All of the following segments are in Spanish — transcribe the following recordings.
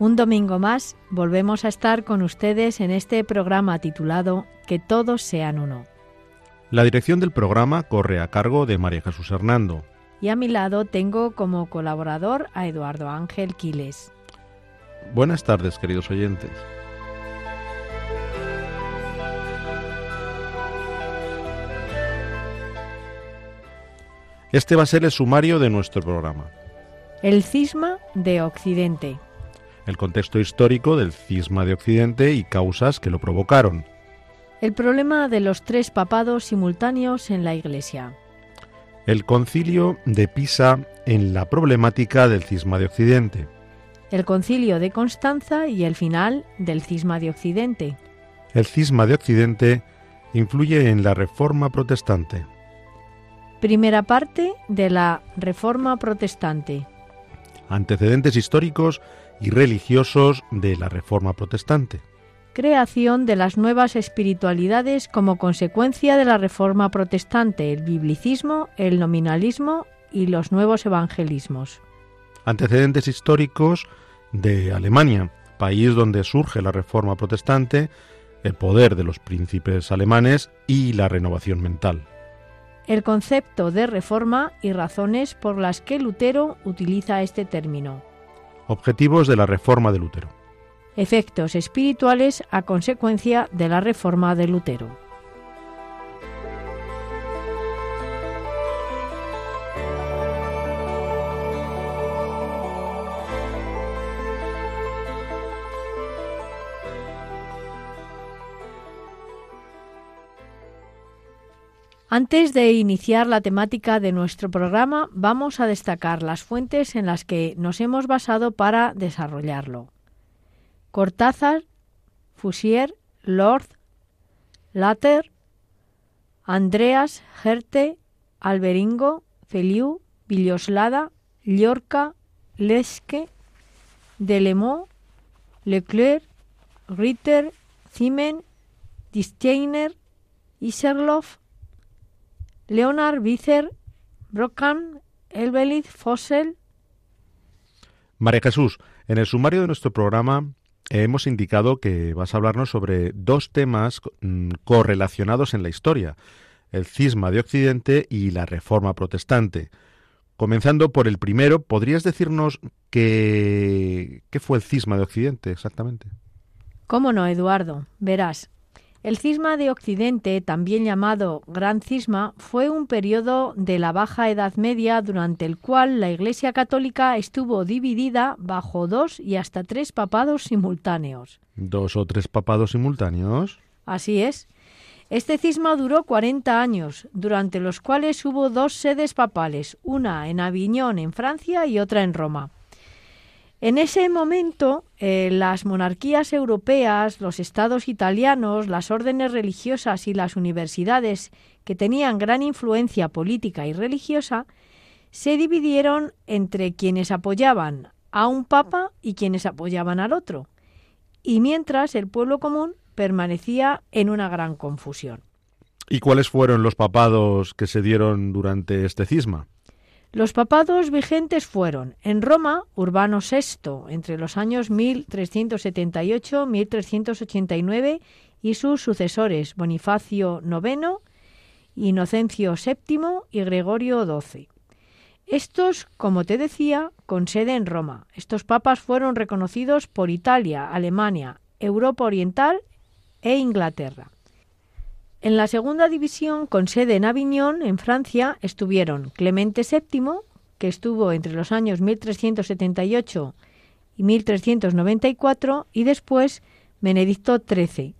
Un domingo más volvemos a estar con ustedes en este programa titulado Que todos sean uno. La dirección del programa corre a cargo de María Jesús Hernando. Y a mi lado tengo como colaborador a Eduardo Ángel Quiles. Buenas tardes, queridos oyentes. Este va a ser el sumario de nuestro programa. El cisma de Occidente. El contexto histórico del cisma de Occidente y causas que lo provocaron. El problema de los tres papados simultáneos en la Iglesia. El concilio de Pisa en la problemática del cisma de Occidente. El concilio de Constanza y el final del cisma de Occidente. El cisma de Occidente influye en la reforma protestante. Primera parte de la Reforma Protestante. Antecedentes históricos y religiosos de la Reforma Protestante. Creación de las nuevas espiritualidades como consecuencia de la Reforma Protestante, el biblicismo, el nominalismo y los nuevos evangelismos. Antecedentes históricos de Alemania, país donde surge la Reforma Protestante, el poder de los príncipes alemanes y la renovación mental el concepto de reforma y razones por las que Lutero utiliza este término. Objetivos de la reforma de Lutero. Efectos espirituales a consecuencia de la reforma de Lutero. Antes de iniciar la temática de nuestro programa, vamos a destacar las fuentes en las que nos hemos basado para desarrollarlo. Cortázar, Fusier, Lord, Later, Andreas, Gerte, Alberingo, Feliu, Villoslada, Llorca, Leske, Delemont, Leclerc, Ritter, Zimen, Disteiner, Iserloff, Leonard Vicer, Brockham, Elbelith, Fossel. María Jesús, en el sumario de nuestro programa hemos indicado que vas a hablarnos sobre dos temas mm, correlacionados en la historia, el cisma de Occidente y la reforma protestante. Comenzando por el primero, ¿podrías decirnos qué, qué fue el cisma de Occidente exactamente? ¿Cómo no, Eduardo? Verás, el cisma de Occidente, también llamado Gran Cisma, fue un periodo de la Baja Edad Media durante el cual la Iglesia Católica estuvo dividida bajo dos y hasta tres papados simultáneos. ¿Dos o tres papados simultáneos? Así es. Este cisma duró 40 años, durante los cuales hubo dos sedes papales, una en Aviñón, en Francia, y otra en Roma. En ese momento, eh, las monarquías europeas, los estados italianos, las órdenes religiosas y las universidades, que tenían gran influencia política y religiosa, se dividieron entre quienes apoyaban a un papa y quienes apoyaban al otro, y mientras el pueblo común permanecía en una gran confusión. ¿Y cuáles fueron los papados que se dieron durante este cisma? Los papados vigentes fueron en Roma Urbano VI entre los años 1378-1389 y sus sucesores Bonifacio IX, Inocencio VII y Gregorio XII. Estos, como te decía, con sede en Roma. Estos papas fueron reconocidos por Italia, Alemania, Europa Oriental e Inglaterra. En la segunda división, con sede en Aviñón, en Francia, estuvieron Clemente VII, que estuvo entre los años 1378 y 1394, y después Benedicto XIII.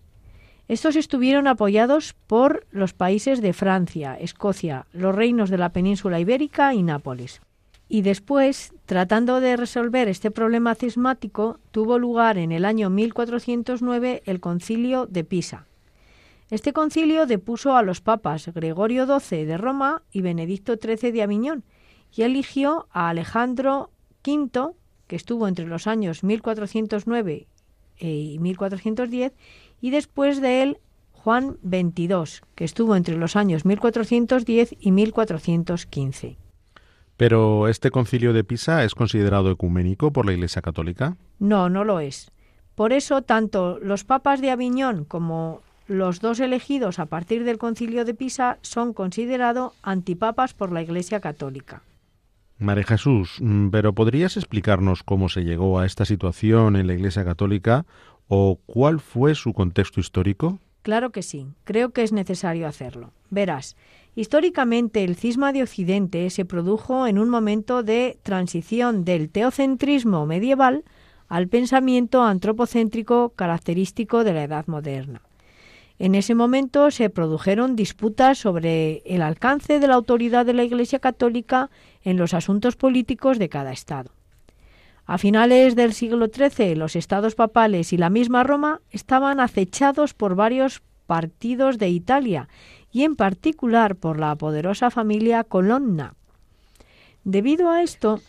Estos estuvieron apoyados por los países de Francia, Escocia, los reinos de la península ibérica y Nápoles. Y después, tratando de resolver este problema cismático, tuvo lugar en el año 1409 el concilio de Pisa Este concilio depuso a los papas Gregorio XII de Roma y Benedicto XIII de Aviñón y eligió a Alejandro V, que estuvo entre los años 1409 y 1410, y después de él Juan XXII, que estuvo entre los años 1410 y 1415. ¿Pero este concilio de Pisa es considerado ecuménico por la Iglesia Católica? No, no lo es. Por eso, tanto los papas de Aviñón como los dos elegidos a partir del concilio de Pisa son considerados antipapas por la Iglesia Católica. María Jesús, mm, pero ¿podrías explicarnos cómo se llegó a esta situación en la Iglesia Católica o cuál fue su contexto histórico? Claro que sí, creo que es necesario hacerlo. Verás, históricamente el cisma de Occidente se produjo en un momento de transición del teocentrismo medieval al pensamiento antropocéntrico característico de la Edad moderna. En ese momento se produjeron disputas sobre el alcance de la autoridad de la Iglesia Católica en los asuntos políticos de cada Estado. A finales del siglo XIII, los estados papales y la misma Roma estaban acechados por varios partidos de Italia y en particular por la poderosa familia Colonna. Debido a esto,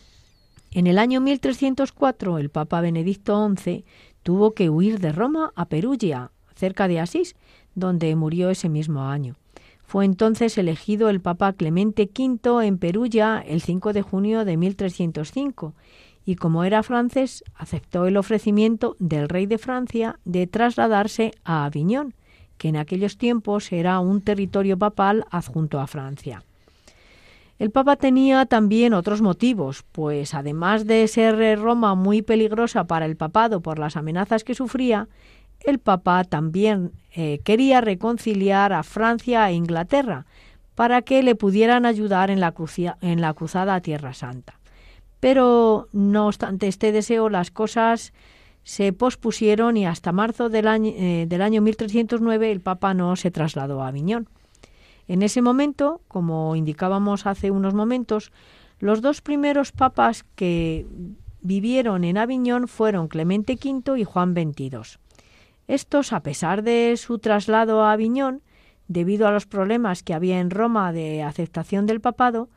en el año 1304 el Papa Benedicto XI tuvo que huir de Roma a Perugia, cerca de Asís, donde murió ese mismo año. Fue entonces elegido el Papa Clemente V en Perugia el 5 de junio de 1305 y como era francés, aceptó el ofrecimiento del rey de Francia de trasladarse a Aviñón, que en aquellos tiempos era un territorio papal adjunto a Francia. El Papa tenía también otros motivos, pues además de ser Roma muy peligrosa para el papado por las amenazas que sufría, el Papa también eh, quería reconciliar a Francia e Inglaterra para que le pudieran ayudar en la, en la cruzada a Tierra Santa. Pero no obstante este deseo, las cosas se pospusieron y hasta marzo del año, eh, del año 1309 el Papa no se trasladó a Aviñón. En ese momento, como indicábamos hace unos momentos, los dos primeros papas que vivieron en Aviñón fueron Clemente V y Juan XXII. Estos, a pesar de su traslado a Aviñón, debido a los problemas que había en Roma de aceptación del papado,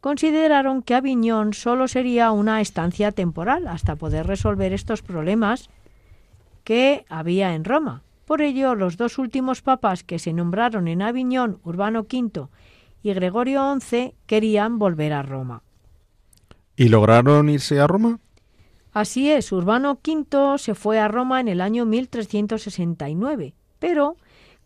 consideraron que Aviñón solo sería una estancia temporal hasta poder resolver estos problemas que había en Roma. Por ello, los dos últimos papas que se nombraron en Aviñón, Urbano V y Gregorio XI, querían volver a Roma. ¿Y lograron irse a Roma? Así es, Urbano V se fue a Roma en el año 1369, pero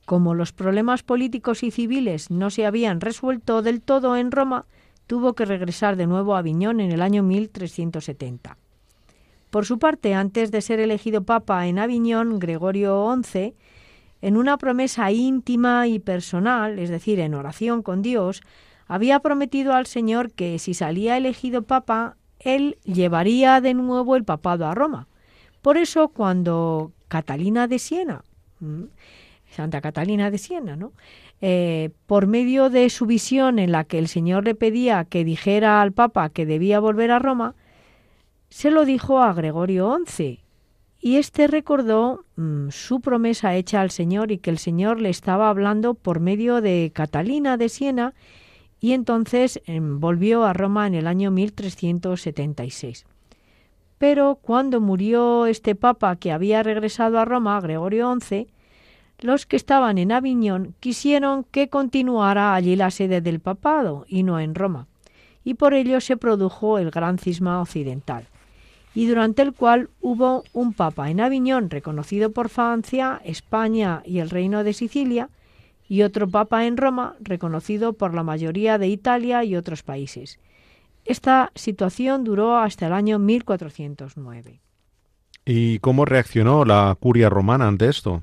como los problemas políticos y civiles no se habían resuelto del todo en Roma, tuvo que regresar de nuevo a Aviñón en el año 1370. Por su parte, antes de ser elegido papa en Aviñón, Gregorio XI, en una promesa íntima y personal, es decir, en oración con Dios, había prometido al Señor que si salía elegido papa, él llevaría de nuevo el papado a Roma. Por eso, cuando Catalina de Siena, Santa Catalina de Siena, ¿no? Eh, por medio de su visión en la que el Señor le pedía que dijera al Papa que debía volver a Roma, se lo dijo a Gregorio XI, y éste recordó su promesa hecha al Señor y que el Señor le estaba hablando por medio de Catalina de Siena, y entonces em, volvió a Roma en el año 1376. Pero cuando murió este papa que había regresado a Roma, Gregorio XI, los que estaban en Aviñón quisieron que continuara allí la sede del papado y no en Roma, y por ello se produjo el gran cisma occidental, y durante el cual hubo un papa en Aviñón reconocido por Francia, España y el Reino de Sicilia, y otro papa en Roma reconocido por la mayoría de Italia y otros países. Esta situación duró hasta el año 1409. ¿Y cómo reaccionó la curia romana ante esto?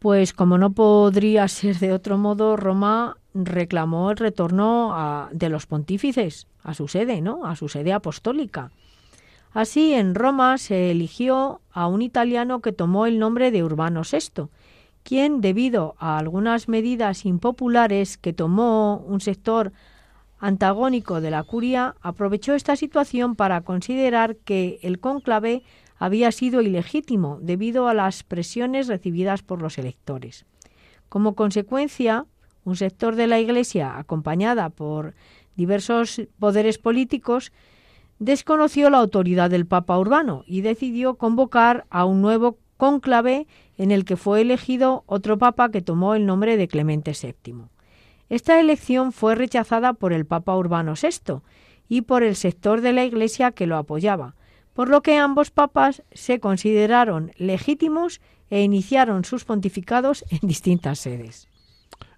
Pues como no podría ser de otro modo, Roma reclamó el retorno de los pontífices a su sede, ¿no? A su sede apostólica. Así, en Roma se eligió a un italiano que tomó el nombre de Urbano VI, quien, debido a algunas medidas impopulares que tomó un sector antagónico de la curia, aprovechó esta situación para considerar que el cónclave había sido ilegítimo debido a las presiones recibidas por los electores. Como consecuencia, un sector de la Iglesia, acompañada por diversos poderes políticos, desconoció la autoridad del Papa Urbano y decidió convocar a un nuevo cónclave en el que fue elegido otro papa que tomó el nombre de Clemente VII. Esta elección fue rechazada por el Papa Urbano VI y por el sector de la Iglesia que lo apoyaba, por lo que ambos papas se consideraron legítimos e iniciaron sus pontificados en distintas sedes.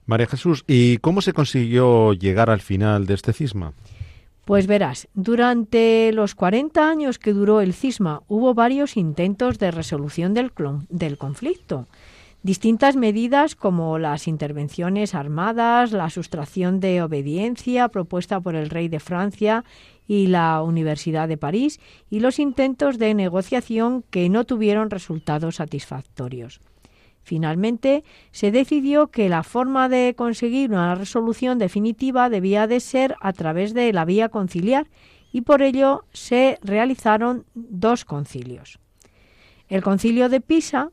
María Jesús, ¿y cómo se consiguió llegar al final de este cisma? Pues verás, durante los 40 años que duró el cisma hubo varios intentos de resolución del, del, conflicto. Distintas medidas como las intervenciones armadas, la sustracción de obediencia propuesta por el rey de Francia y la Universidad de París y los intentos de negociación que no tuvieron resultados satisfactorios. Finalmente, se decidió que la forma de conseguir una resolución definitiva debía de ser a través de la vía conciliar y por ello se realizaron dos concilios. El concilio de Pisa,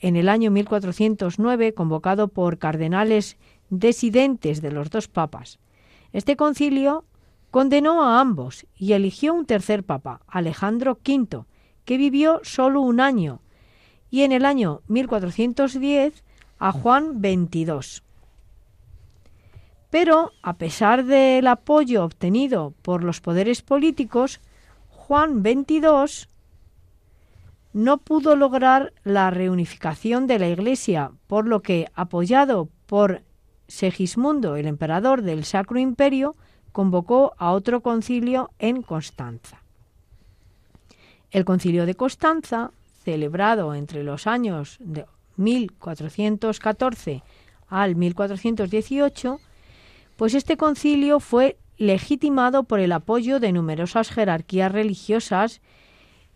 en el año 1409, convocado por cardenales desidentes de los dos papas. Este concilio condenó a ambos y eligió un tercer papa, Alejandro V, que vivió solo un año y en el año 1410 a Juan XXII. Pero, a pesar del apoyo obtenido por los poderes políticos, Juan XXII no pudo lograr la reunificación de la Iglesia, por lo que, apoyado por Segismundo, el emperador del Sacro Imperio, convocó a otro concilio en Constanza. El concilio de Constanza celebrado entre los años de 1414 al 1418, pues este concilio fue legitimado por el apoyo de numerosas jerarquías religiosas,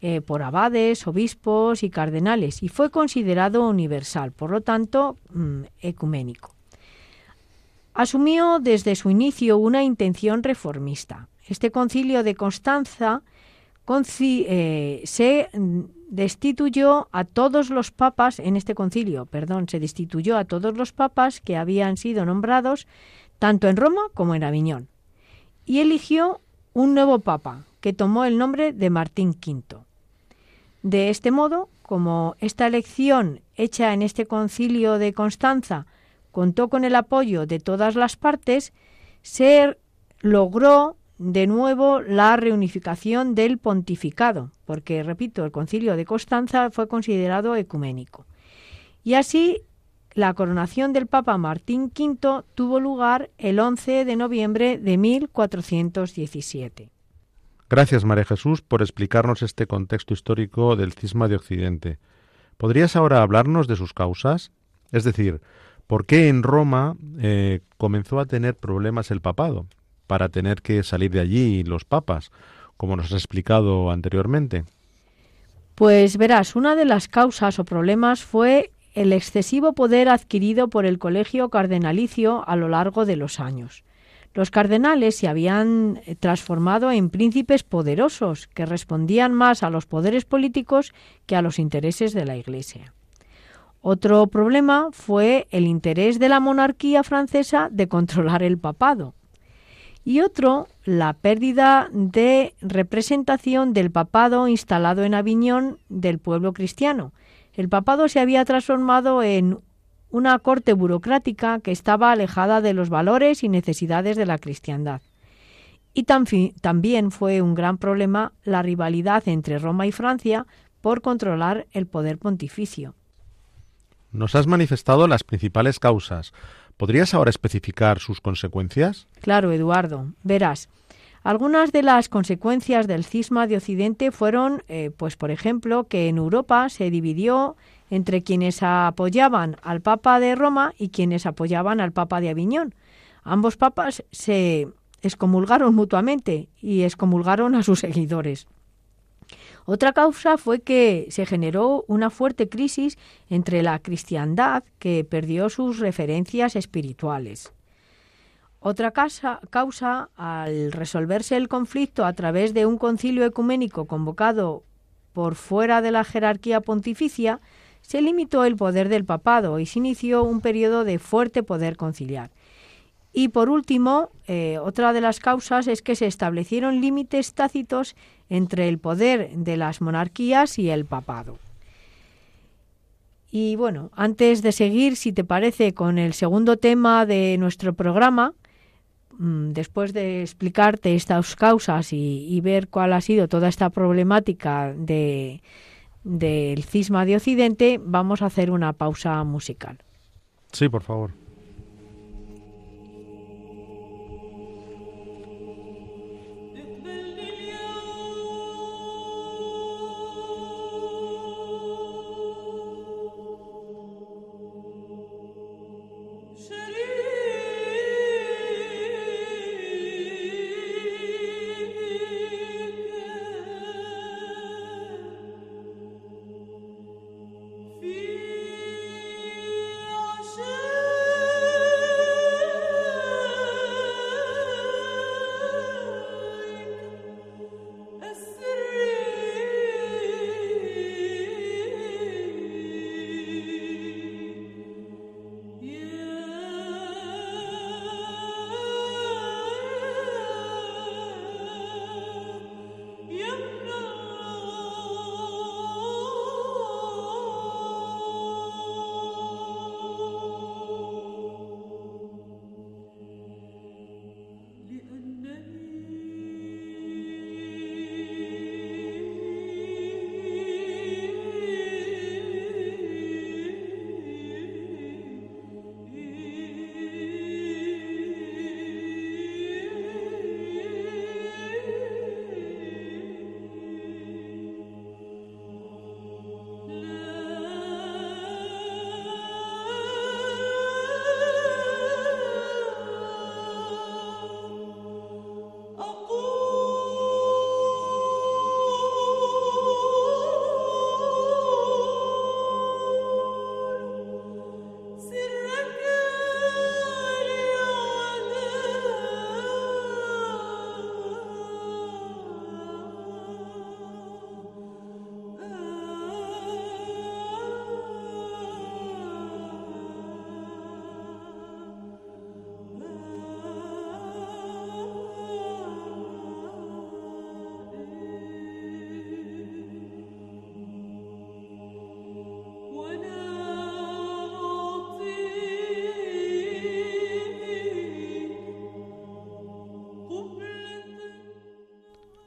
eh, por abades, obispos y cardenales, y fue considerado universal, por lo tanto, mm, ecuménico. Asumió desde su inicio una intención reformista. Este concilio de Constanza eh, se destituyó a todos los papas en este concilio, perdón, se destituyó a todos los papas que habían sido nombrados tanto en Roma como en Aviñón y eligió un nuevo papa que tomó el nombre de Martín V. De este modo, como esta elección hecha en este concilio de Constanza contó con el apoyo de todas las partes, se logró de nuevo la reunificación del pontificado, porque, repito, el concilio de Constanza fue considerado ecuménico. Y así la coronación del Papa Martín V tuvo lugar el 11 de noviembre de 1417. Gracias, María Jesús, por explicarnos este contexto histórico del cisma de Occidente. ¿Podrías ahora hablarnos de sus causas? Es decir, ¿por qué en Roma eh, comenzó a tener problemas el papado? Para tener que salir de allí los papas, como nos has explicado anteriormente? Pues verás, una de las causas o problemas fue el excesivo poder adquirido por el colegio cardenalicio a lo largo de los años. Los cardenales se habían eh, transformado en príncipes poderosos que respondían más a los poderes políticos que a los intereses de la Iglesia. Otro problema fue el interés de la monarquía francesa de controlar el papado y otro, la pérdida de representación del papado instalado en Aviñón del pueblo cristiano. El papado se había transformado en una corte burocrática que estaba alejada de los valores y necesidades de la cristiandad. Y también fue un gran problema la rivalidad entre Roma y Francia por controlar el poder pontificio. Nos has manifestado las principales causas, ¿Podrías ahora especificar sus consecuencias? Claro, Eduardo. Verás, algunas de las consecuencias del cisma de Occidente fueron, eh, pues por ejemplo, que en Europa se dividió entre quienes apoyaban al Papa de Roma y quienes apoyaban al Papa de Aviñón. Ambos papas se excomulgaron mutuamente y excomulgaron a sus seguidores. Otra causa fue que se generó una fuerte crisis entre la cristiandad, que perdió sus referencias espirituales. Otra causa, al resolverse el conflicto a través de un concilio ecuménico convocado por fuera de la jerarquía pontificia, se limitó el poder del papado y se inició un periodo de fuerte poder conciliar. Y por último, eh, otra de las causas es que se establecieron límites tácitos entre el poder de las monarquías y el papado. Y bueno, antes de seguir, si te parece, con el segundo tema de nuestro programa, mm, después de explicarte estas causas y, ver cuál ha sido toda esta problemática de, del cisma de Occidente, vamos a hacer una pausa musical. Sí, por favor.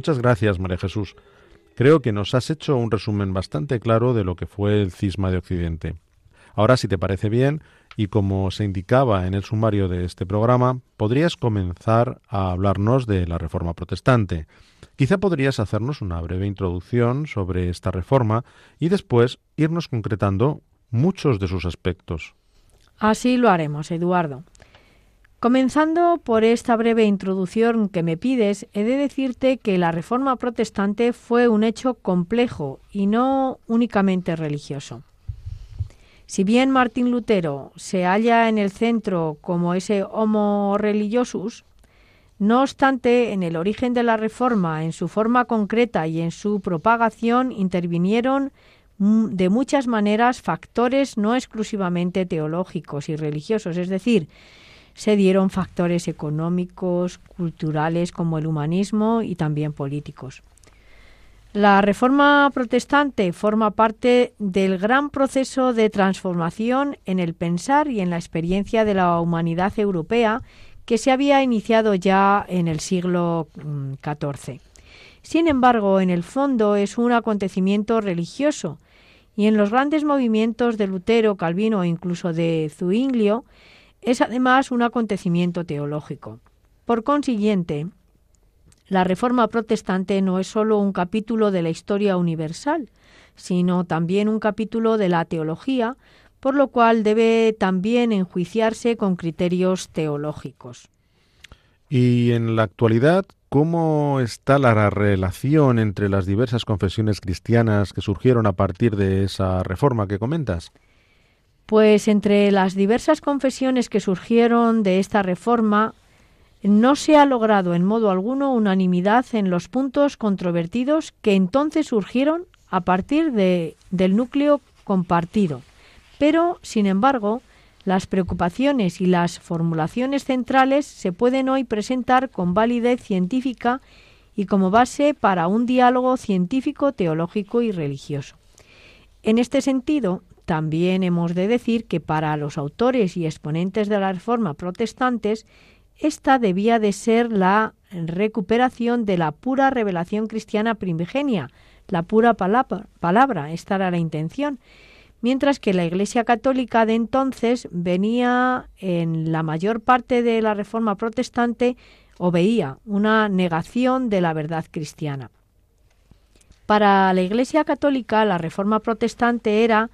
Muchas gracias, María Jesús. Creo que nos has hecho un resumen bastante claro de lo que fue el cisma de Occidente. Ahora, si te parece bien, y como se indicaba en el sumario de este programa, podrías comenzar a hablarnos de la Reforma Protestante. Quizá podrías hacernos una breve introducción sobre esta reforma y después irnos concretando muchos de sus aspectos. Así lo haremos, Eduardo. Comenzando por esta breve introducción que me pides, he de decirte que la Reforma Protestante fue un hecho complejo y no únicamente religioso. Si bien Martín Lutero se halla en el centro como ese homo religiosus, no obstante, en el origen de la Reforma, en su forma concreta y en su propagación, intervinieron de muchas maneras factores no exclusivamente teológicos y religiosos, es decir, se dieron factores económicos, culturales como el humanismo y también políticos. La reforma protestante forma parte del gran proceso de transformación en el pensar y en la experiencia de la humanidad europea que se había iniciado ya en el siglo XIV. Mm, Sin embargo, en el fondo es un acontecimiento religioso Y en los grandes movimientos de Lutero, Calvino e incluso de Zuinglio, es además un acontecimiento teológico. Por consiguiente, la Reforma protestante no es sólo un capítulo de la historia universal, sino también un capítulo de la teología, por lo cual debe también enjuiciarse con criterios teológicos. Y en la actualidad, ¿cómo está la relación entre las diversas confesiones cristianas que surgieron a partir de esa reforma que comentas? Pues entre las diversas confesiones que surgieron de esta reforma, no se ha logrado en modo alguno unanimidad en los puntos controvertidos que entonces surgieron a partir de, del núcleo compartido. Pero, sin embargo, las preocupaciones y las formulaciones centrales se pueden hoy presentar con validez científica y como base para un diálogo científico, teológico y religioso. En este sentido, también hemos de decir que para los autores y exponentes de la Reforma protestantes, esta debía de ser la recuperación de la pura revelación cristiana primigenia, la pura palabra, palabra, esta era la intención, mientras que la Iglesia Católica de entonces venía en la mayor parte de la Reforma protestante o veía una negación de la verdad cristiana. Para la Iglesia Católica la Reforma protestante era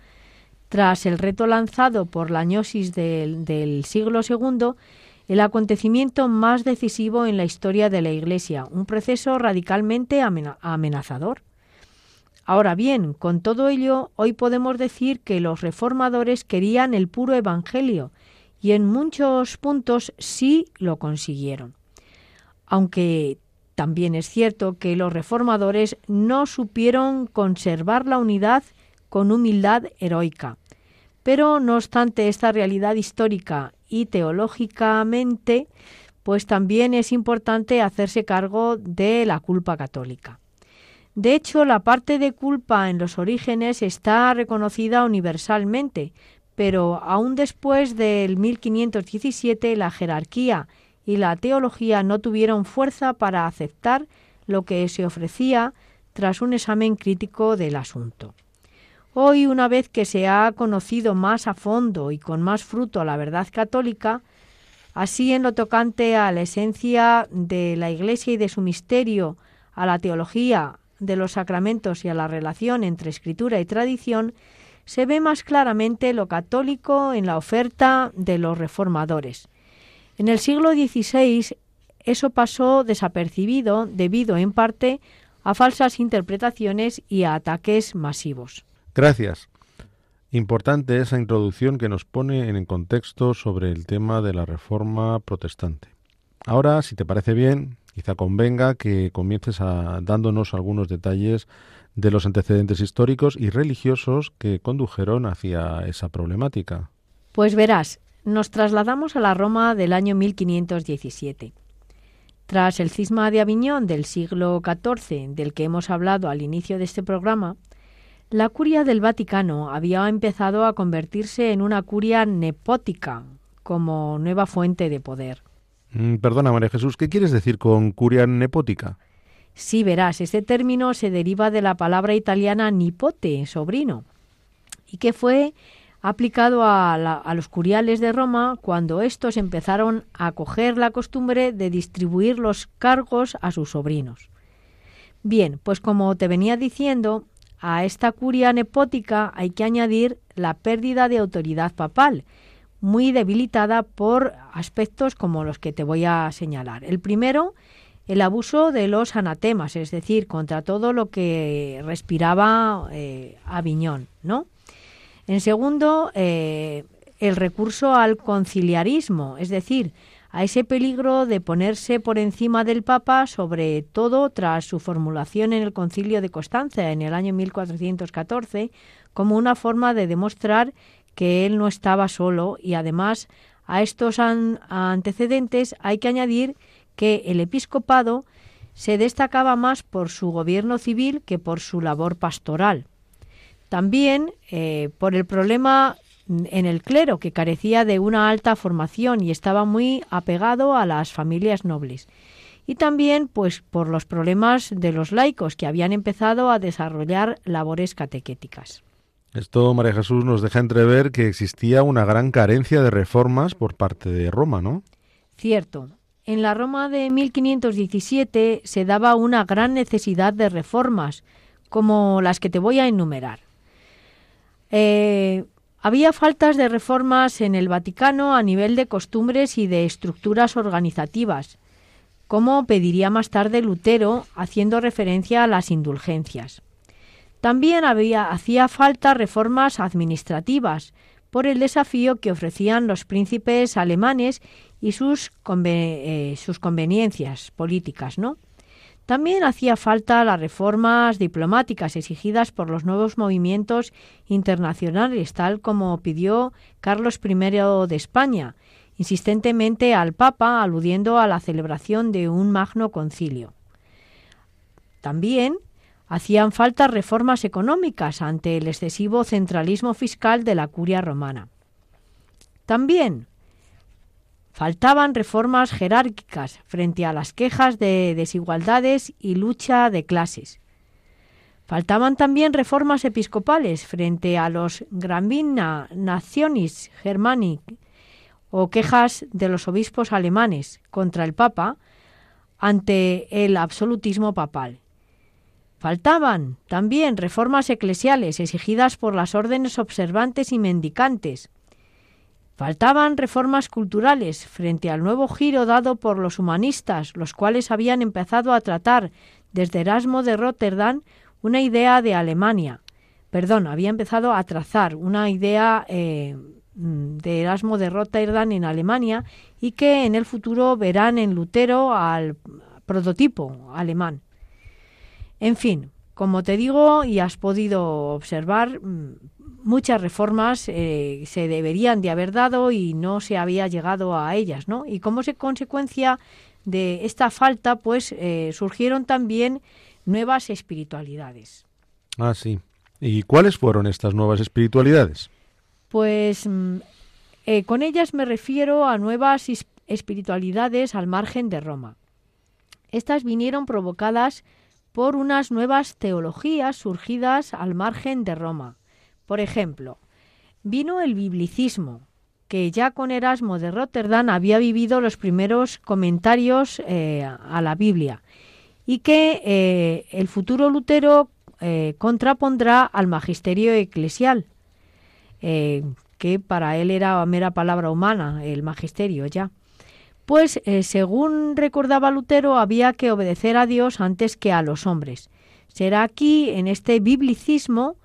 tras el reto lanzado por la gnosis del, siglo II, el acontecimiento más decisivo en la historia de la Iglesia, un proceso radicalmente amenazador. Ahora bien, con todo ello, hoy podemos decir que los reformadores querían el puro Evangelio y en muchos puntos sí lo consiguieron. Aunque también es cierto que los reformadores no supieron conservar la unidad con humildad heroica. Pero no obstante esta realidad histórica y teológicamente, pues también es importante hacerse cargo de la culpa católica. De hecho, la parte de culpa en los orígenes está reconocida universalmente, pero aún después del 1517 la jerarquía y la teología no tuvieron fuerza para aceptar lo que se ofrecía tras un examen crítico del asunto. Hoy, una vez que se ha conocido más a fondo y con más fruto la verdad católica, así en lo tocante a la esencia de la Iglesia y de su misterio, a la teología, de los sacramentos y a la relación entre escritura y tradición, se ve más claramente lo católico en la oferta de los reformadores. En el siglo XVI eso pasó desapercibido debido en parte a falsas interpretaciones y a ataques masivos. Gracias. Importante esa introducción que nos pone en contexto sobre el tema de la reforma protestante. Ahora, si te parece bien, quizá convenga que comiences a, dándonos algunos detalles de los antecedentes históricos y religiosos que condujeron hacia esa problemática. Pues verás, nos trasladamos a la Roma del año 1517. Tras el cisma de Aviñón del siglo XIV, del que hemos hablado al inicio de este programa, la curia del Vaticano había empezado a convertirse en una curia nepótica como nueva fuente de poder. Mm, perdona, María Jesús, ¿qué quieres decir con curia nepótica? Sí, verás, ese término se deriva de la palabra italiana nipote, sobrino, y que fue aplicado a, a, los curiales de Roma cuando estos empezaron a coger la costumbre de distribuir los cargos a sus sobrinos. Bien, pues como te venía diciendo, a esta curia nepótica hay que añadir la pérdida de autoridad papal, muy debilitada por aspectos como los que te voy a señalar. El primero, el abuso de los anatemas, es decir, contra todo lo que respiraba eh, Aviñón, ¿no? En segundo, eh, el recurso al conciliarismo, es decir, a ese peligro de ponerse por encima del Papa, sobre todo tras su formulación en el Concilio de Constanza en el año 1414, como una forma de demostrar que él no estaba solo y además a estos antecedentes hay que añadir que el episcopado se destacaba más por su gobierno civil que por su labor pastoral. También eh, por el problema en el clero, que carecía de una alta formación y estaba muy apegado a las familias nobles. Y también, pues, por los problemas de los laicos que habían empezado a desarrollar labores catequéticas. Esto, María Jesús, nos deja entrever que existía una gran carencia de reformas por parte de Roma, ¿no? Cierto. En la Roma de 1517 se daba una gran necesidad de reformas, como las que te voy a enumerar. Eh, había faltas de reformas en el Vaticano a nivel de costumbres y de estructuras organizativas, como pediría más tarde Lutero, haciendo referencia a las indulgencias. También había, hacía falta reformas administrativas, por el desafío que ofrecían los príncipes alemanes y sus, eh, sus conveniencias políticas, ¿no? También hacía falta las reformas diplomáticas exigidas por los nuevos movimientos internacionales, tal como pidió Carlos I de España, insistentemente al Papa, aludiendo a la celebración de un magno concilio. También hacían falta reformas económicas ante el excesivo centralismo fiscal de la curia romana. También Faltaban reformas jerárquicas frente a las quejas de desigualdades y lucha de clases. Faltaban también reformas episcopales frente a los Gravina Nationis Germanic o quejas de los obispos alemanes contra el Papa ante el absolutismo papal. Faltaban también reformas eclesiales exigidas por las órdenes observantes y mendicantes, Faltaban reformas culturales frente al nuevo giro dado por los humanistas, los cuales habían empezado a tratar desde Erasmo de Rotterdam una idea de Alemania. Perdón, había empezado a trazar una idea eh, de Erasmo de Rotterdam en Alemania y que en el futuro verán en Lutero al prototipo alemán. En fin, como te digo y has podido observar, mm, muchas reformas eh, se deberían de haber dado y no se había llegado a ellas, ¿no? Y como consecuencia de esta falta, pues eh, surgieron también nuevas espiritualidades. Ah, sí. ¿Y cuáles fueron estas nuevas espiritualidades? Pues mm, eh, con ellas me refiero a nuevas espiritualidades al margen de Roma. Estas vinieron provocadas por unas nuevas teologías surgidas al margen de Roma. Por ejemplo, vino el biblicismo, que ya con Erasmo de Rotterdam había vivido los primeros comentarios eh, a la Biblia y que eh, el futuro Lutero eh, contrapondrá al magisterio eclesial, que para él era mera palabra humana, el magisterio ya. Pues, según recordaba Lutero, había que obedecer a Dios antes que a los hombres. Será aquí, en este biblicismo,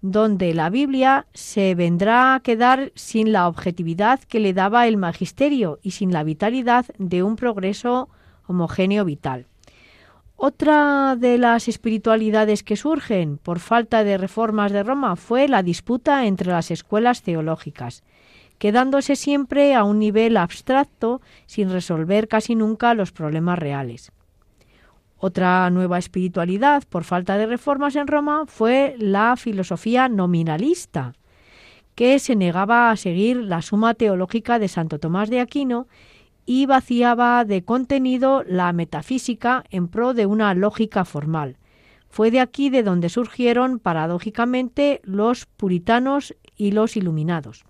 donde la Biblia se vendrá a quedar sin la objetividad que le daba el magisterio y sin la vitalidad de un progreso homogéneo vital. Otra de las espiritualidades que surgen por falta de reformas de Roma fue la disputa entre las escuelas teológicas quedándose siempre a un nivel abstracto sin resolver casi nunca los problemas reales. Otra nueva espiritualidad, por falta de reformas en Roma, fue la filosofía nominalista, que se negaba a seguir la suma teológica de Santo Tomás de Aquino y vaciaba de contenido la metafísica en pro de una lógica formal. Fue de aquí de donde surgieron, paradójicamente, los puritanos y los iluminados.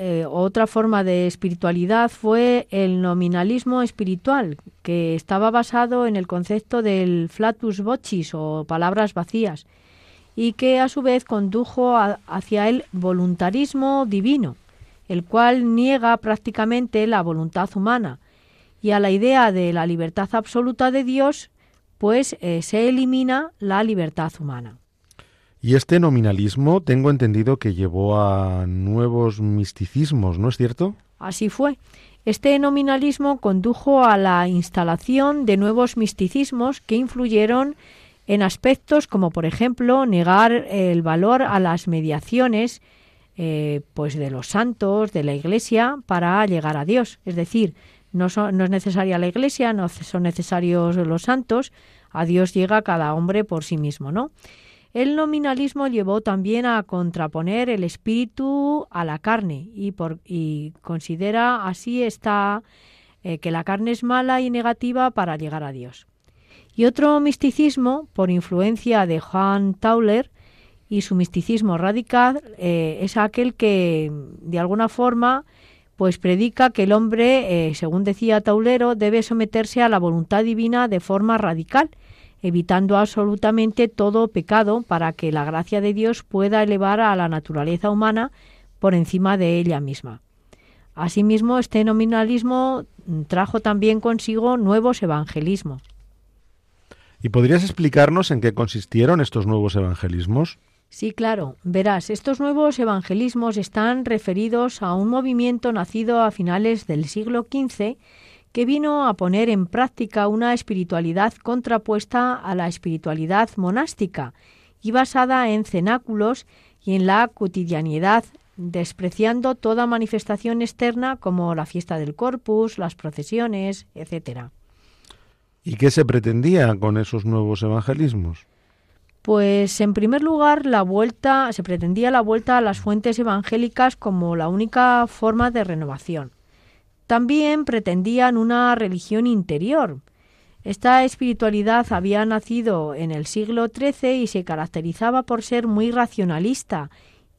Eh, otra forma de espiritualidad fue el nominalismo espiritual, que estaba basado en el concepto del flatus vocis o palabras vacías, y que a su vez condujo hacia el voluntarismo divino, el cual niega prácticamente la voluntad humana, y a la idea de la libertad absoluta de Dios, pues eh, se elimina la libertad humana. Y este nominalismo tengo entendido que llevó a nuevos misticismos, ¿no es cierto? Así fue. Este nominalismo condujo a la instalación de nuevos misticismos que influyeron en aspectos como, por ejemplo, negar el valor a las mediaciones eh, pues de los santos, de la Iglesia, para llegar a Dios. Es decir, no, no es necesaria la Iglesia, no son necesarios los santos, a Dios llega cada hombre por sí mismo, ¿no? El nominalismo llevó también a contraponer el espíritu a la carne y, considera así está eh, que la carne es mala y negativa para llegar a Dios. Y otro misticismo, por influencia de Juan Tauler y su misticismo radical eh, es aquel que, de alguna forma, pues predica que el hombre, eh, según decía Taulero, debe someterse a la voluntad divina de forma radical, evitando absolutamente todo pecado para que la gracia de Dios pueda elevar a la naturaleza humana por encima de ella misma. Asimismo, este nominalismo trajo también consigo nuevos evangelismos. ¿Y podrías explicarnos en qué consistieron estos nuevos evangelismos? Sí, claro. Verás, estos nuevos evangelismos están referidos a un movimiento nacido a finales del siglo XV que vino a poner en práctica una espiritualidad contrapuesta a la espiritualidad monástica y basada en cenáculos y en la cotidianidad, despreciando toda manifestación externa como la fiesta del Corpus, las procesiones, etc. ¿Y qué se pretendía con esos nuevos evangelismos? Pues en primer lugar, la vuelta se pretendía la vuelta a las fuentes evangélicas como la única forma de renovación. También pretendían una religión interior. Esta espiritualidad había nacido en el siglo XIII y se caracterizaba por ser muy racionalista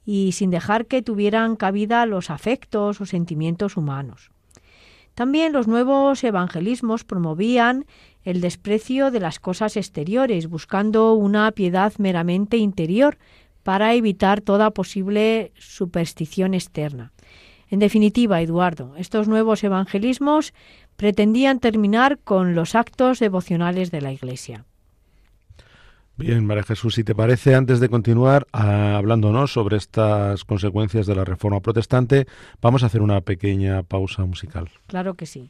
y sin dejar que tuvieran cabida los afectos o sentimientos humanos. También los nuevos evangelismos promovían el desprecio de las cosas exteriores, buscando una piedad meramente interior para evitar toda posible superstición externa. En definitiva, Eduardo, estos nuevos evangelismos pretendían terminar con los actos devocionales de la Iglesia. Bien, María Jesús, si te parece, antes de continuar ah, hablándonos sobre estas consecuencias de la Reforma Protestante, vamos a hacer una pequeña pausa musical. Claro que sí.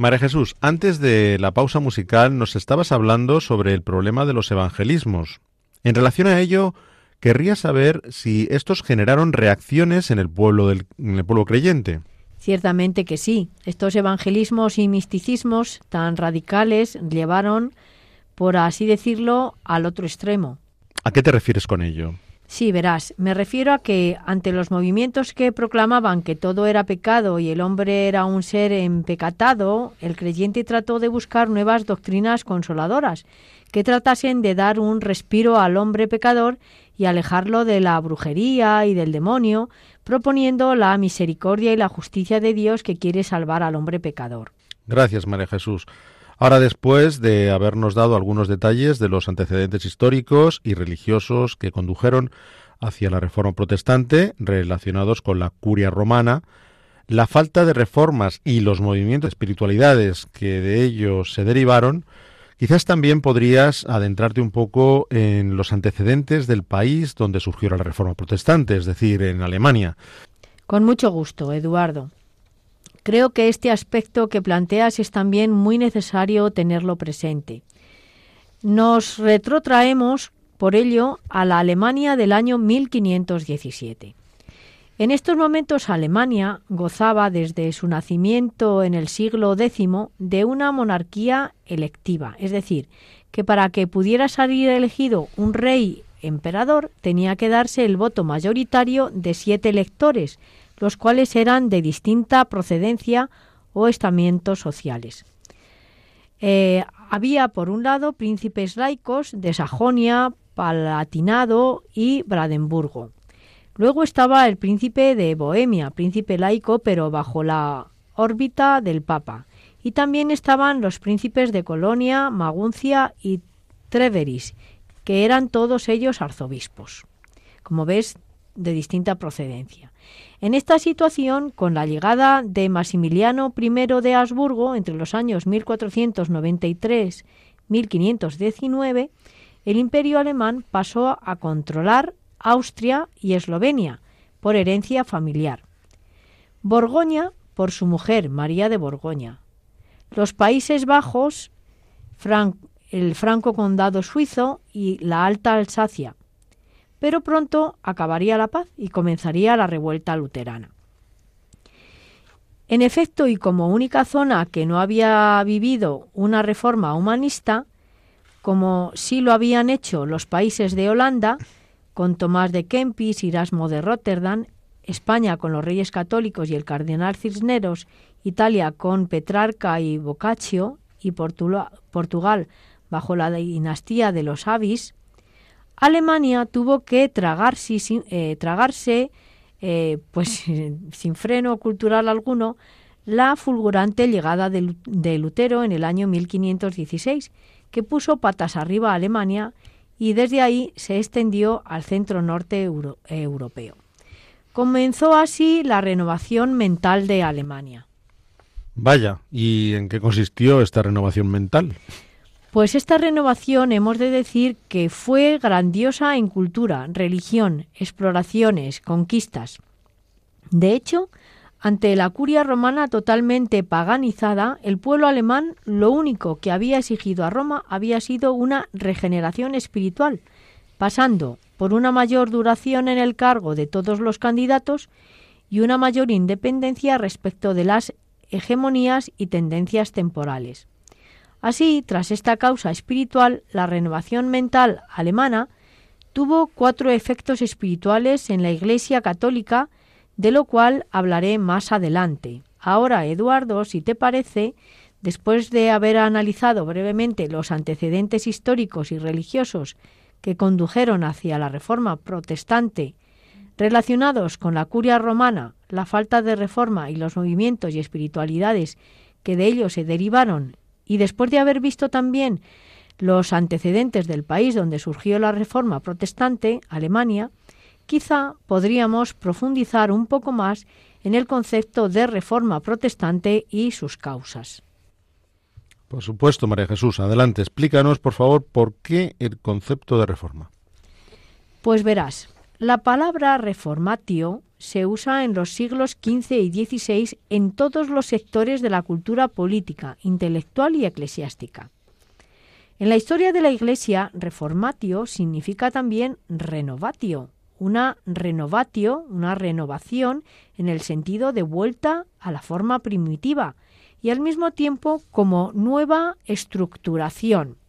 María Jesús, antes de la pausa musical nos estabas hablando sobre el problema de los evangelismos. En relación a ello, querría saber si estos generaron reacciones en el pueblo, del, en el pueblo creyente. Ciertamente que sí. Estos evangelismos y misticismos tan radicales llevaron, por así decirlo, al otro extremo. ¿A qué te refieres con ello? Sí, verás, me refiero a que ante los movimientos que proclamaban que todo era pecado y el hombre era un ser empecatado, el creyente trató de buscar nuevas doctrinas consoladoras que tratasen de dar un respiro al hombre pecador y alejarlo de la brujería y del demonio, proponiendo la misericordia y la justicia de Dios que quiere salvar al hombre pecador. Gracias, María Jesús. Ahora, después de habernos dado algunos detalles de los antecedentes históricos y religiosos que condujeron hacia la reforma protestante relacionados con la curia romana, la falta de reformas y los movimientos de espiritualidades que de ellos se derivaron, quizás también podrías adentrarte un poco en los antecedentes del país donde surgió la reforma protestante, es decir, en Alemania. Con mucho gusto, Eduardo. Creo que este aspecto que planteas es también muy necesario tenerlo presente. Nos retrotraemos, por ello, a la Alemania del año 1517. En estos momentos Alemania gozaba desde su nacimiento en el siglo X de una monarquía electiva, es decir, que para que pudiera salir elegido un rey emperador tenía que darse el voto mayoritario de siete electores, los cuales eran de distinta procedencia o estamentos sociales. Eh, había, por un lado, príncipes laicos de Sajonia, Palatinado y Brandenburgo. Luego estaba el príncipe de Bohemia, príncipe laico, pero bajo la órbita del Papa. Y también estaban los príncipes de Colonia, Maguncia y Treveris, que eran todos ellos arzobispos, como ves, de distinta procedencia. En esta situación, con la llegada de Maximiliano I de Habsburgo entre los años 1493-1519, el imperio alemán pasó a controlar Austria y Eslovenia, por herencia familiar. Borgoña, por su mujer María de Borgoña. Los Países Bajos, el Franco Condado suizo y la Alta Alsacia. Pero pronto acabaría la paz y comenzaría la revuelta luterana. En efecto, y como única zona que no había vivido una reforma humanista, como sí lo habían hecho los países de Holanda, con Tomás de Kempis, Erasmo de Rotterdam, España con los reyes católicos y el cardenal Cisneros, Italia con Petrarca y Boccaccio y Portugal bajo la dinastía de los Avis, Alemania tuvo que tragarse, eh, tragarse eh, pues sin freno cultural alguno, la fulgurante llegada de, de Lutero en el año 1516, que puso patas arriba a Alemania y desde ahí se extendió al centro norte europeo. Comenzó así la renovación mental de Alemania. Vaya, ¿y en qué consistió esta renovación mental? Pues esta renovación hemos de decir que fue grandiosa en cultura, religión, exploraciones, conquistas. De hecho, ante la curia romana totalmente paganizada, el pueblo alemán lo único que había exigido a Roma había sido una regeneración espiritual, pasando por una mayor duración en el cargo de todos los candidatos y una mayor independencia respecto de las hegemonías y tendencias temporales. Así, tras esta causa espiritual, la renovación mental alemana tuvo cuatro efectos espirituales en la Iglesia católica de lo cual hablaré más adelante. Ahora, Eduardo, si te parece, después de haber analizado brevemente los antecedentes históricos y religiosos que condujeron hacia la reforma protestante relacionados con la curia romana, la falta de reforma y los movimientos y espiritualidades que de ellos se derivaron, y después de haber visto también los antecedentes del país donde surgió la reforma protestante, Alemania, quizá podríamos profundizar un poco más en el concepto de reforma protestante y sus causas. Por supuesto, María Jesús. Adelante, explícanos, por favor, por qué el concepto de reforma. Pues verás, la palabra reformatio se usa en los siglos XV y XVI en todos los sectores de la cultura política, intelectual y eclesiástica. En la historia de la Iglesia, reformatio significa también renovatio, una renovatio, una renovación en el sentido de vuelta a la forma primitiva y al mismo tiempo como nueva estructuración.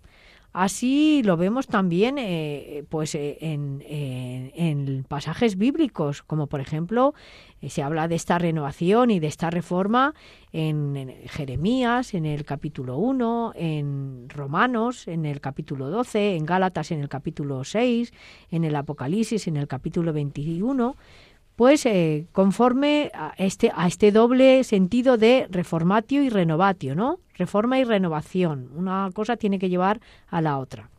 Así lo vemos también eh, pues, eh, en, pasajes bíblicos, como por ejemplo eh, se habla de esta renovación y de esta reforma en, Jeremías, en el capítulo 1, en Romanos, en el capítulo 12, en Gálatas, en el capítulo 6, en el Apocalipsis, en el capítulo 21 pues conforme a este, a este doble sentido de reformatio y renovatio, ¿no? Reforma y renovación. Una cosa tiene que llevar a la otra.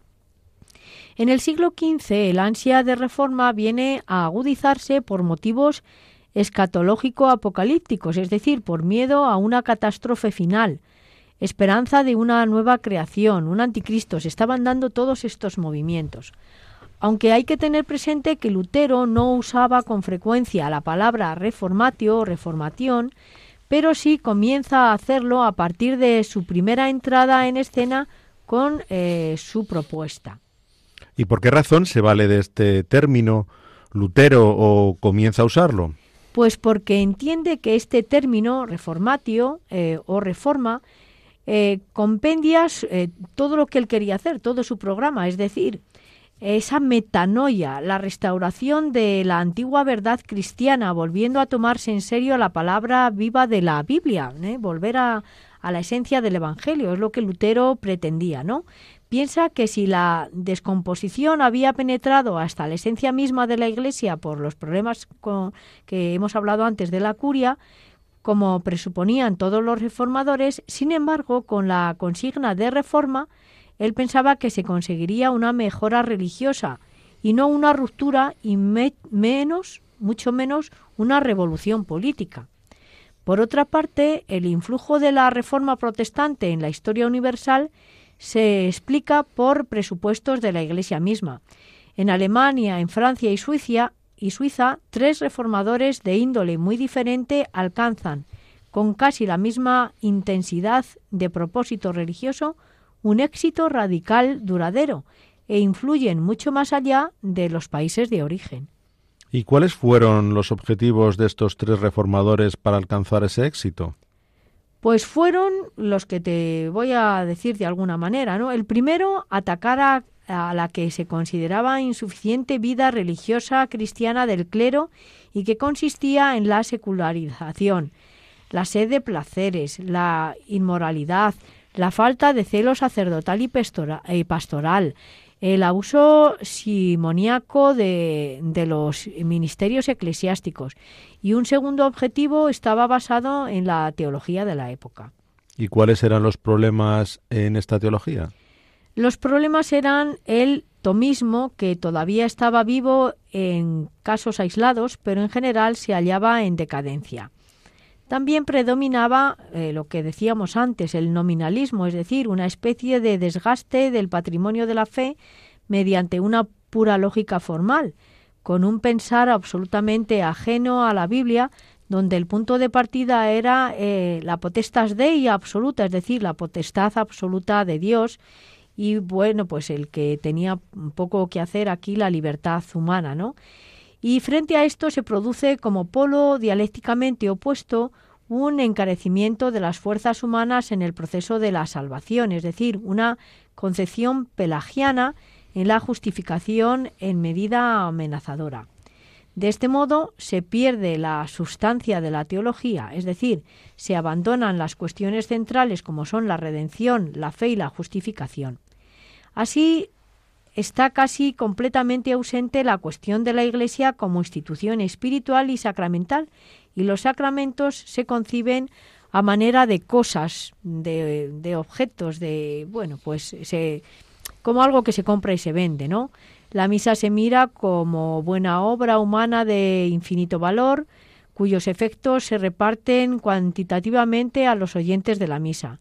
En el siglo XV el ansia de reforma viene a agudizarse por motivos escatológico-apocalípticos, es decir, por miedo a una catástrofe final, esperanza de una nueva creación, un anticristo. Se estaban dando todos estos movimientos aunque hay que tener presente que Lutero no usaba con frecuencia la palabra reformatio o reformación, pero sí comienza a hacerlo a partir de su primera entrada en escena con eh, su propuesta. ¿Y por qué razón se vale de este término Lutero o comienza a usarlo? Pues porque entiende que este término reformatio eh, o reforma eh, compendias eh, todo lo que él quería hacer, todo su programa, es decir, esa metanoia, la restauración de la antigua verdad cristiana, volviendo a tomarse en serio la palabra viva de la Biblia, ¿eh? volver a, a, la esencia del Evangelio, es lo que Lutero pretendía, ¿no? Piensa que si la descomposición había penetrado hasta la esencia misma de la Iglesia por los problemas con, que hemos hablado antes de la curia, como presuponían todos los reformadores, sin embargo, con la consigna de reforma, él pensaba que se conseguiría una mejora religiosa y no una ruptura y menos, mucho menos, una revolución política. Por otra parte, el influjo de la reforma protestante en la historia universal se explica por presupuestos de la Iglesia misma. En Alemania, en Francia y Suiza, y Suiza, tres reformadores de índole muy diferente alcanzan, con casi la misma intensidad de propósito religioso, un éxito radical duradero e influyen mucho más allá de los países de origen. ¿Y cuáles fueron los objetivos de estos tres reformadores para alcanzar ese éxito? Pues fueron los que te voy a decir de alguna manera, ¿no? El primero, atacar a, a la que se consideraba insuficiente vida religiosa cristiana del clero y que consistía en la secularización, la sed de placeres, la inmoralidad, la falta de celo sacerdotal y pastoral, el abuso simoníaco de, de, los ministerios eclesiásticos y un segundo objetivo estaba basado en la teología de la época. ¿Y cuáles eran los problemas en esta teología? Los problemas eran el tomismo, que todavía estaba vivo en casos aislados, pero en general se hallaba en decadencia. También predominaba eh, lo que decíamos antes, el nominalismo, es decir, una especie de desgaste del patrimonio de la fe mediante una pura lógica formal, con un pensar absolutamente ajeno a la Biblia, donde el punto de partida era eh, la potestas dei absoluta, es decir, la potestad absoluta de Dios, y bueno, pues el que tenía poco que hacer aquí la libertad humana, ¿no? Y frente a esto se produce como polo dialécticamente opuesto un encarecimiento de las fuerzas humanas en el proceso de la salvación, es decir, una concepción pelagiana en la justificación en medida amenazadora. De este modo se pierde la sustancia de la teología, es decir, se abandonan las cuestiones centrales como son la redención, la fe y la justificación. Así está casi completamente ausente la cuestión de la Iglesia como institución espiritual y sacramental, y los sacramentos se conciben a manera de cosas, de, objetos, de bueno, pues se, como algo que se compra y se vende, ¿no? La misa se mira como buena obra humana de infinito valor, cuyos efectos se reparten cuantitativamente a los oyentes de la misa.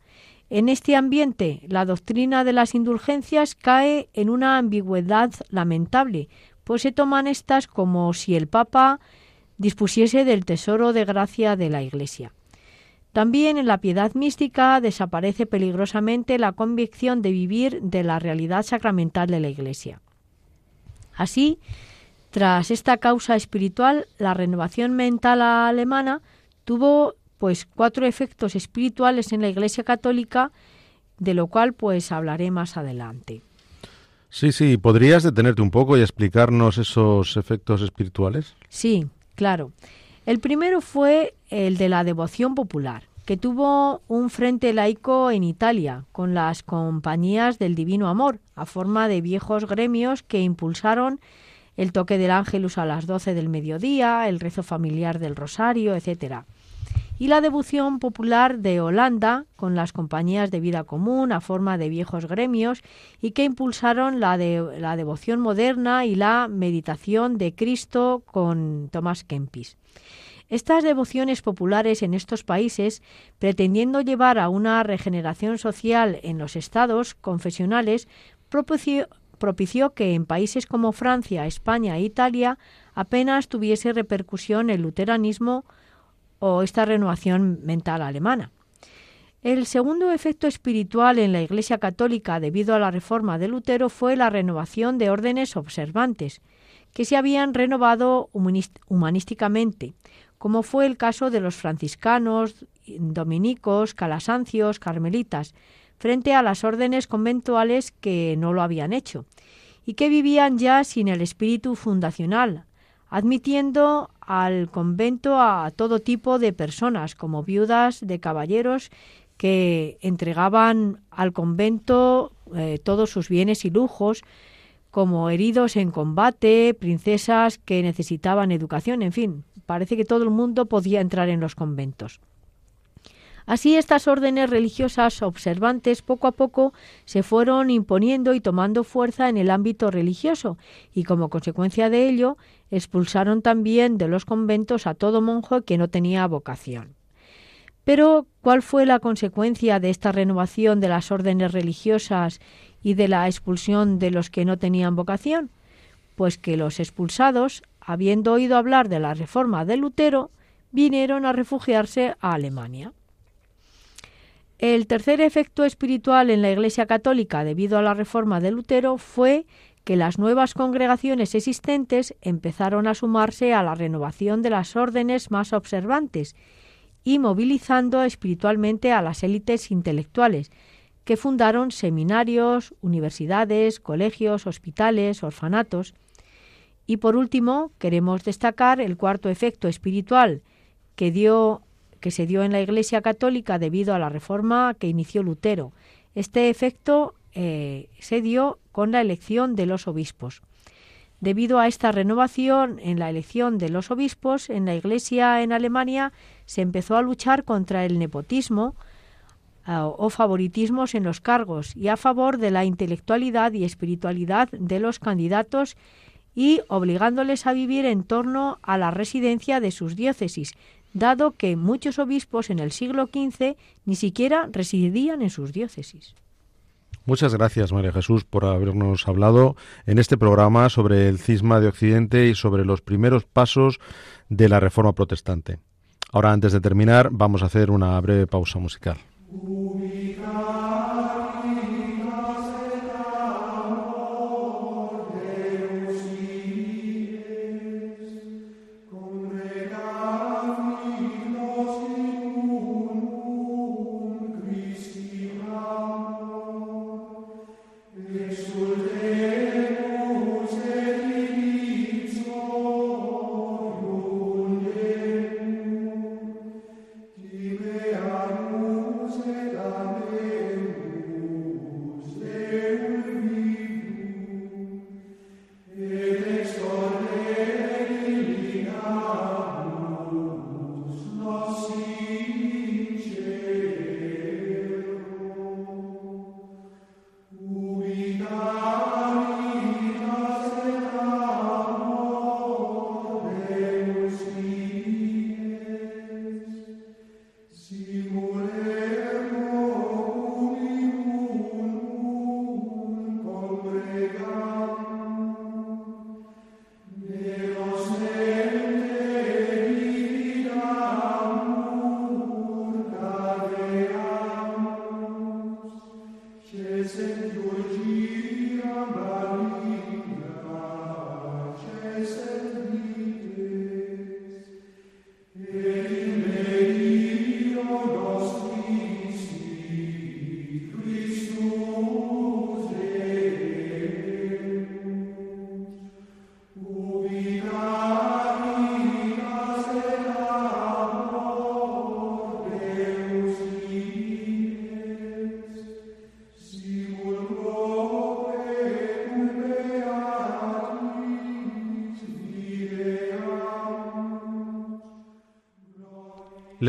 En este ambiente, la doctrina de las indulgencias cae en una ambigüedad lamentable, pues se toman estas como si el Papa dispusiese del tesoro de gracia de la Iglesia. También en la piedad mística desaparece peligrosamente la convicción de vivir de la realidad sacramental de la Iglesia. Así, tras esta causa espiritual, la renovación mental alemana tuvo pues cuatro efectos espirituales en la Iglesia Católica, de lo cual pues hablaré más adelante. Sí, sí, ¿podrías detenerte un poco y explicarnos esos efectos espirituales? Sí, claro. El primero fue el de la devoción popular, que tuvo un frente laico en Italia, con las compañías del Divino Amor, a forma de viejos gremios que impulsaron el toque del ángelus a las doce del mediodía, el rezo familiar del rosario, etcétera y la devoción popular de Holanda con las compañías de vida común a forma de viejos gremios y que impulsaron la, la devoción moderna y la meditación de Cristo con Thomas Kempis. Estas devociones populares en estos países, pretendiendo llevar a una regeneración social en los estados confesionales, propició, propició que en países como Francia, España e Italia apenas tuviese repercusión el luteranismo o esta renovación mental alemana. El segundo efecto espiritual en la Iglesia Católica debido a la reforma de Lutero fue la renovación de órdenes observantes, que se habían renovado humanísticamente, como fue el caso de los franciscanos, dominicos, calasancios, carmelitas, frente a las órdenes conventuales que no lo habían hecho y que vivían ya sin el espíritu fundacional, admitiendo al convento a todo tipo de personas, como viudas de caballeros que entregaban al convento eh, todos sus bienes y lujos, como heridos en combate, princesas que necesitaban educación, en fin, parece que todo el mundo podía entrar en los conventos. Así estas órdenes religiosas observantes poco a poco se fueron imponiendo y tomando fuerza en el ámbito religioso y como consecuencia de ello expulsaron también de los conventos a todo monje que no tenía vocación. Pero, ¿cuál fue la consecuencia de esta renovación de las órdenes religiosas y de la expulsión de los que no tenían vocación? Pues que los expulsados, habiendo oído hablar de la reforma de Lutero, vinieron a refugiarse a Alemania. El tercer efecto espiritual en la Iglesia Católica debido a la reforma de Lutero fue que las nuevas congregaciones existentes empezaron a sumarse a la renovación de las órdenes más observantes y movilizando espiritualmente a las élites intelectuales, que fundaron seminarios, universidades, colegios, hospitales, orfanatos. Y por último, queremos destacar el cuarto efecto espiritual que dio que se dio en la Iglesia Católica debido a la reforma que inició Lutero. Este efecto eh, se dio con la elección de los obispos. Debido a esta renovación en la elección de los obispos, en la Iglesia en Alemania se empezó a luchar contra el nepotismo o favoritismos en los cargos y a favor de la intelectualidad y espiritualidad de los candidatos y obligándoles a vivir en torno a la residencia de sus diócesis, dado que muchos obispos en el siglo XV ni siquiera residían en sus diócesis. Muchas gracias, María Jesús, por habernos hablado en este programa sobre el cisma de Occidente y sobre los primeros pasos de la Reforma Protestante. Ahora, antes de terminar, vamos a hacer una breve pausa musical. Cesem Georgia,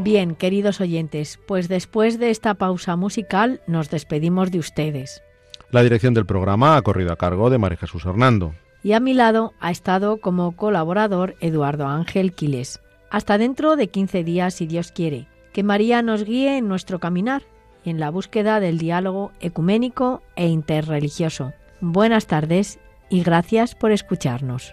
Bien, queridos oyentes, pues después de esta pausa musical nos despedimos de ustedes. La dirección del programa ha corrido a cargo de María Jesús Hernando. Y a mi lado ha estado como colaborador Eduardo Ángel Quiles. Hasta dentro de 15 días, si Dios quiere. Que María nos guíe en nuestro caminar y en la búsqueda del diálogo ecuménico e interreligioso. Buenas tardes y gracias por escucharnos.